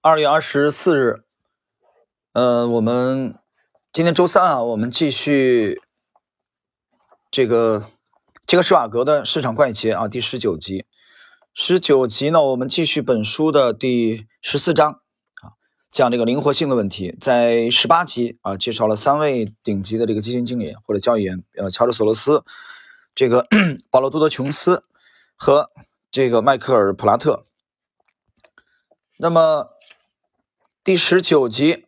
二月二十四日，呃，我们今天周三啊，我们继续这个这个施瓦格的市场怪杰啊，第十九集。十九集呢，我们继续本书的第十四章啊，讲这个灵活性的问题。在十八集啊，介绍了三位顶级的这个基金经理或者交易员，呃，乔治索罗斯、这个 保罗多德琼斯和这个迈克尔普拉特。那么。第十九集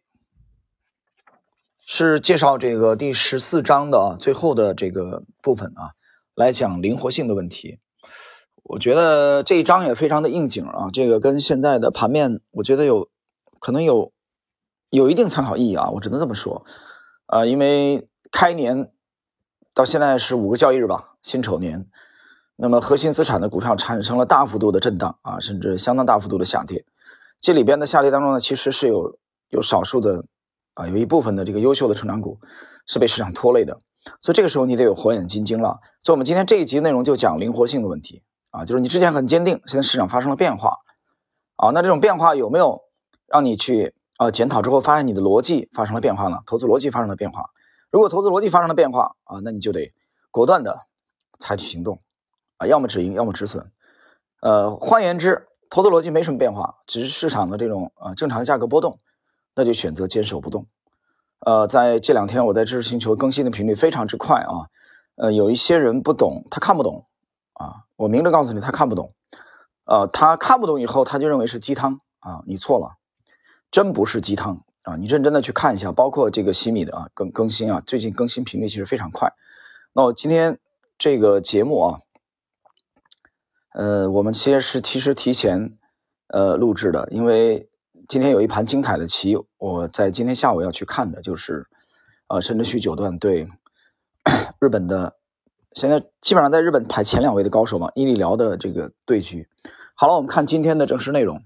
是介绍这个第十四章的最后的这个部分啊，来讲灵活性的问题。我觉得这一章也非常的应景啊，这个跟现在的盘面，我觉得有可能有有一定参考意义啊，我只能这么说啊，因为开年到现在是五个交易日吧，辛丑年，那么核心资产的股票产生了大幅度的震荡啊，甚至相当大幅度的下跌。这里边的下跌当中呢，其实是有有少数的啊，有一部分的这个优秀的成长股是被市场拖累的，所以这个时候你得有火眼金睛了。所以我们今天这一集内容就讲灵活性的问题啊，就是你之前很坚定，现在市场发生了变化啊，那这种变化有没有让你去啊检讨之后发现你的逻辑发生了变化呢？投资逻辑发生了变化，如果投资逻辑发生了变化啊，那你就得果断的采取行动啊，要么止盈，要么止损。呃，换言之。投资逻辑没什么变化，只是市场的这种呃正常价格波动，那就选择坚守不动。呃，在这两天我在知识星球更新的频率非常之快啊，呃，有一些人不懂，他看不懂啊，我明着告诉你他看不懂，呃，他看不懂以后他就认为是鸡汤啊，你错了，真不是鸡汤啊，你认真的去看一下，包括这个西米的啊更更新啊，最近更新频率其实非常快。那我今天这个节目啊。呃，我们其实是其实提前呃录制的，因为今天有一盘精彩的棋，我在今天下午要去看的，就是呃甚至去九段对日本的，现在基本上在日本排前两位的高手嘛，伊利辽的这个对局。好了，我们看今天的正式内容。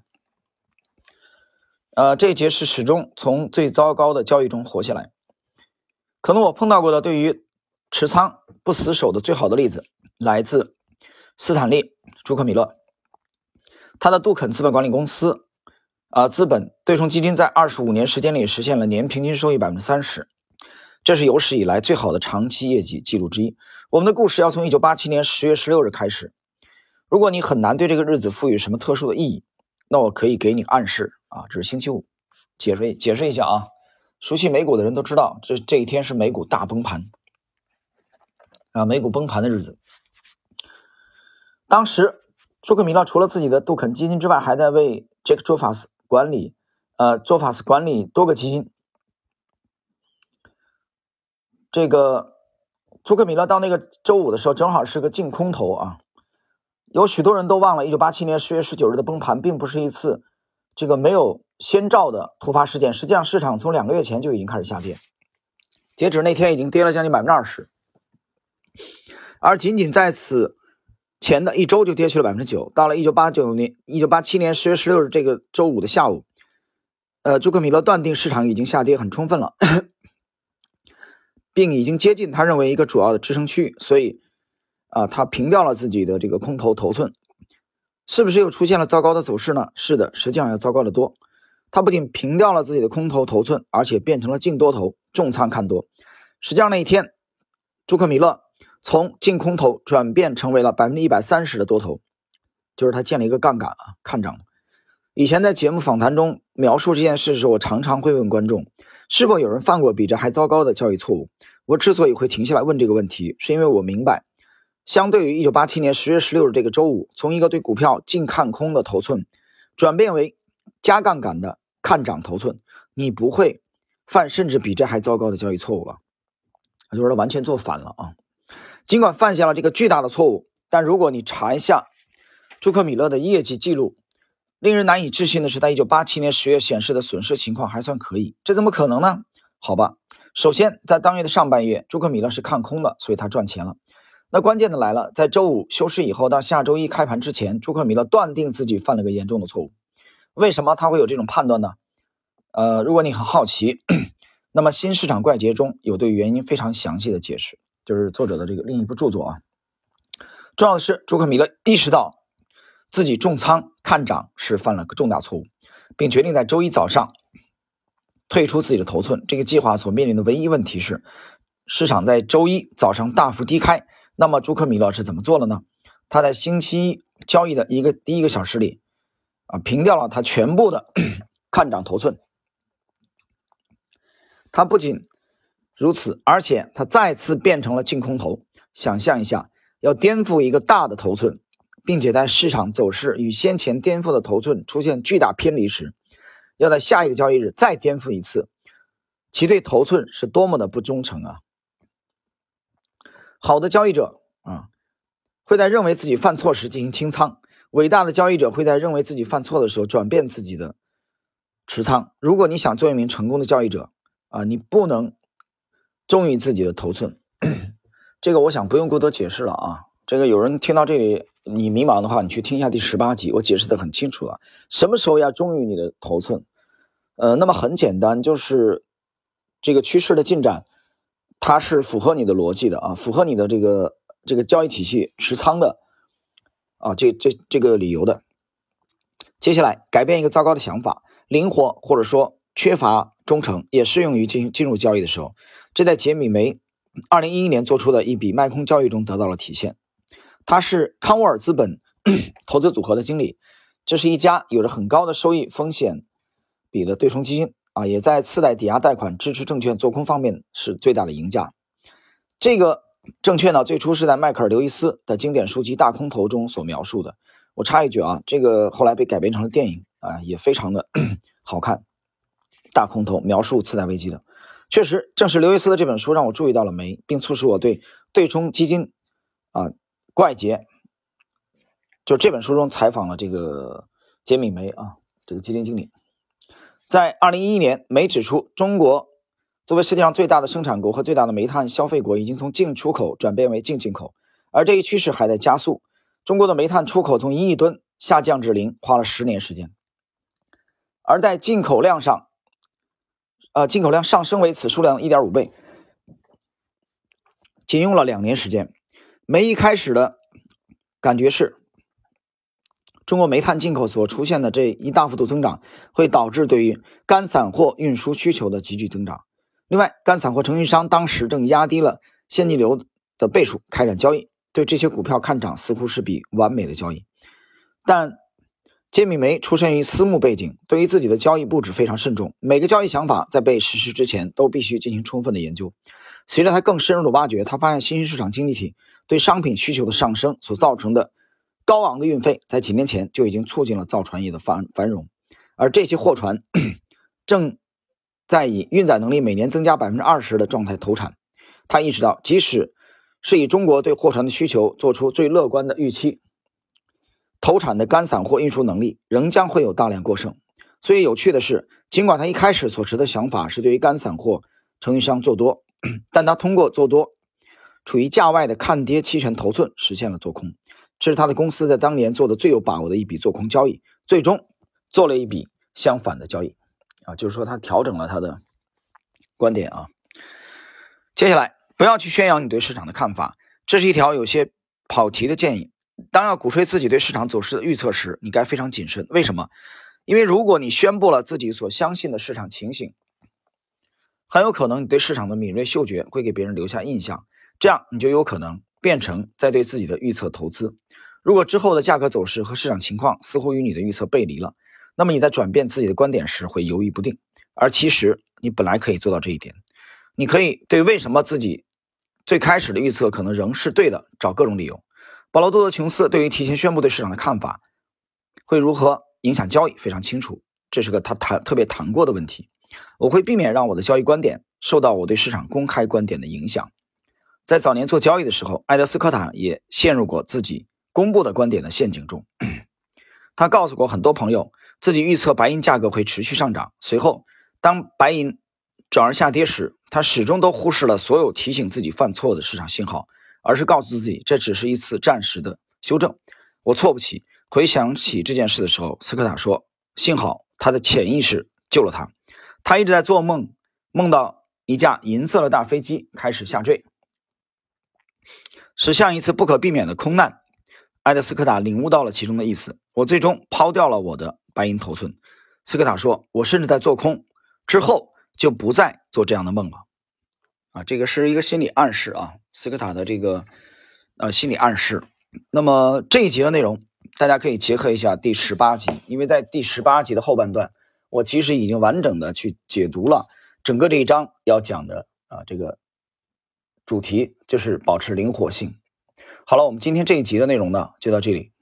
呃，这一节是始终从最糟糕的交易中活下来，可能我碰到过的对于持仓不死守的最好的例子，来自斯坦利。朱克米勒，他的杜肯资本管理公司，啊，资本对冲基金在二十五年时间里实现了年平均收益百分之三十，这是有史以来最好的长期业绩记录之一。我们的故事要从一九八七年十月十六日开始。如果你很难对这个日子赋予什么特殊的意义，那我可以给你暗示啊，这是星期五。解释解释一下啊，熟悉美股的人都知道，这这一天是美股大崩盘啊，美股崩盘的日子。当时，朱克米勒除了自己的杜肯基金之外，还在为杰克·朱法斯管理，呃，朱法斯管理多个基金。这个朱克米勒到那个周五的时候，正好是个净空头啊。有许多人都忘了，一九八七年十月十九日的崩盘，并不是一次这个没有先兆的突发事件。实际上，市场从两个月前就已经开始下跌，截止那天已经跌了将近百分之二十，而仅仅在此。前的一周就跌去了百分之九，到了一九八九年、一九八七年十月十六日这个周五的下午，呃，朱克米勒断定市场已经下跌很充分了，并已经接近他认为一个主要的支撑区域，所以啊，他平掉了自己的这个空头头寸，是不是又出现了糟糕的走势呢？是的，实际上要糟糕的多。他不仅平掉了自己的空头头寸，而且变成了净多头，重仓看多。实际上那一天，朱克米勒。从净空头转变成为了百分之一百三十的多头，就是他建了一个杠杆啊，看涨。以前在节目访谈中描述这件事的时候，我常常会问观众，是否有人犯过比这还糟糕的交易错误？我之所以会停下来问这个问题，是因为我明白，相对于一九八七年十月十六日这个周五，从一个对股票净看空的头寸，转变为加杠杆的看涨头寸，你不会犯甚至比这还糟糕的交易错误吧？就是他完全做反了啊！尽管犯下了这个巨大的错误，但如果你查一下朱克米勒的业绩记录，令人难以置信的是，在1987年十月显示的损失情况还算可以。这怎么可能呢？好吧，首先在当月的上半月，朱克米勒是看空的，所以他赚钱了。那关键的来了，在周五休市以后到下周一开盘之前，朱克米勒断定自己犯了个严重的错误。为什么他会有这种判断呢？呃，如果你很好奇，那么《新市场怪杰》中有对原因非常详细的解释。就是作者的这个另一部著作啊。重要的是，朱克米勒意识到自己重仓看涨是犯了个重大错误。并决定在周一早上退出自己的头寸。这个计划所面临的唯一问题是，市场在周一早上大幅低开。那么朱克米勒是怎么做的呢？他在星期一交易的一个第一个小时里，啊，平掉了他全部的 看涨头寸。他不仅如此，而且它再次变成了净空头。想象一下，要颠覆一个大的头寸，并且在市场走势与先前颠覆的头寸出现巨大偏离时，要在下一个交易日再颠覆一次，其对头寸是多么的不忠诚啊！好的交易者啊，会在认为自己犯错时进行清仓；伟大的交易者会在认为自己犯错的时候转变自己的持仓。如果你想做一名成功的交易者啊，你不能忠于自己的头寸。这个我想不用过多解释了啊。这个有人听到这里你迷茫的话，你去听一下第十八集，我解释的很清楚了。什么时候要忠于你的头寸？呃，那么很简单，就是这个趋势的进展，它是符合你的逻辑的啊，符合你的这个这个交易体系持仓的啊，这这这个理由的。接下来改变一个糟糕的想法，灵活或者说缺乏忠诚，也适用于进进入交易的时候。这在杰米梅。二零一一年做出的一笔卖空交易中得到了体现。他是康沃尔资本 投资组合的经理，这是一家有着很高的收益风险比的对冲基金啊，也在次贷抵押贷款支持证券做空方面是最大的赢家。这个证券呢，最初是在迈克尔·刘易斯的经典书籍《大空头》中所描述的。我插一句啊，这个后来被改编成了电影啊，也非常的 好看，《大空头》描述次贷危机的。确实，正是刘易斯的这本书让我注意到了煤，并促使我对对冲基金啊怪杰，就这本书中采访了这个杰米梅啊这个基金经理。在二零一一年，梅指出，中国作为世界上最大的生产国和最大的煤炭消费国，已经从净出口转变为净进口，而这一趋势还在加速。中国的煤炭出口从一亿吨下降至零，花了十年时间，而在进口量上。呃，进口量上升为此数量一点五倍，仅用了两年时间。煤一开始的感觉是，中国煤炭进口所出现的这一大幅度增长，会导致对于干散货运输需求的急剧增长。另外，干散货承运商当时正压低了现金流的倍数开展交易，对这些股票看涨似乎是笔完美的交易，但。杰米梅出身于私募背景，对于自己的交易布置非常慎重。每个交易想法在被实施之前都必须进行充分的研究。随着他更深入的挖掘，他发现新兴市场经济体对商品需求的上升所造成的高昂的运费，在几年前就已经促进了造船业的繁繁荣。而这些货船 正在以运载能力每年增加百分之二十的状态投产。他意识到，即使是以中国对货船的需求做出最乐观的预期。投产的干散货运输能力仍将会有大量过剩，所以有趣的是，尽管他一开始所持的想法是对于干散货承运商做多，但他通过做多处于价外的看跌期权头寸实现了做空，这是他的公司在当年做的最有把握的一笔做空交易，最终做了一笔相反的交易，啊，就是说他调整了他的观点啊。接下来不要去宣扬你对市场的看法，这是一条有些跑题的建议。当要鼓吹自己对市场走势的预测时，你该非常谨慎。为什么？因为如果你宣布了自己所相信的市场情形，很有可能你对市场的敏锐嗅觉会给别人留下印象，这样你就有可能变成在对自己的预测投资。如果之后的价格走势和市场情况似乎与你的预测背离了，那么你在转变自己的观点时会犹豫不定。而其实你本来可以做到这一点，你可以对为什么自己最开始的预测可能仍是对的找各种理由。保罗·多德琼斯对于提前宣布对市场的看法会如何影响交易非常清楚，这是个他谈特别谈过的问题。我会避免让我的交易观点受到我对市场公开观点的影响。在早年做交易的时候，埃德斯科塔也陷入过自己公布的观点的陷阱中。他告诉过很多朋友，自己预测白银价格会持续上涨。随后，当白银转而下跌时，他始终都忽视了所有提醒自己犯错的市场信号。而是告诉自己，这只是一次暂时的修正，我错不起。回想起这件事的时候，斯科塔说：“幸好他的潜意识救了他。他一直在做梦，梦到一架银色的大飞机开始下坠，驶向一次不可避免的空难。”埃德斯科塔领悟到了其中的意思。我最终抛掉了我的白银头寸，斯科塔说：“我甚至在做空之后就不再做这样的梦了。”啊，这个是一个心理暗示啊，斯科塔的这个呃心理暗示。那么这一集的内容，大家可以结合一下第十八集，因为在第十八集的后半段，我其实已经完整的去解读了整个这一章要讲的啊这个主题，就是保持灵活性。好了，我们今天这一集的内容呢，就到这里。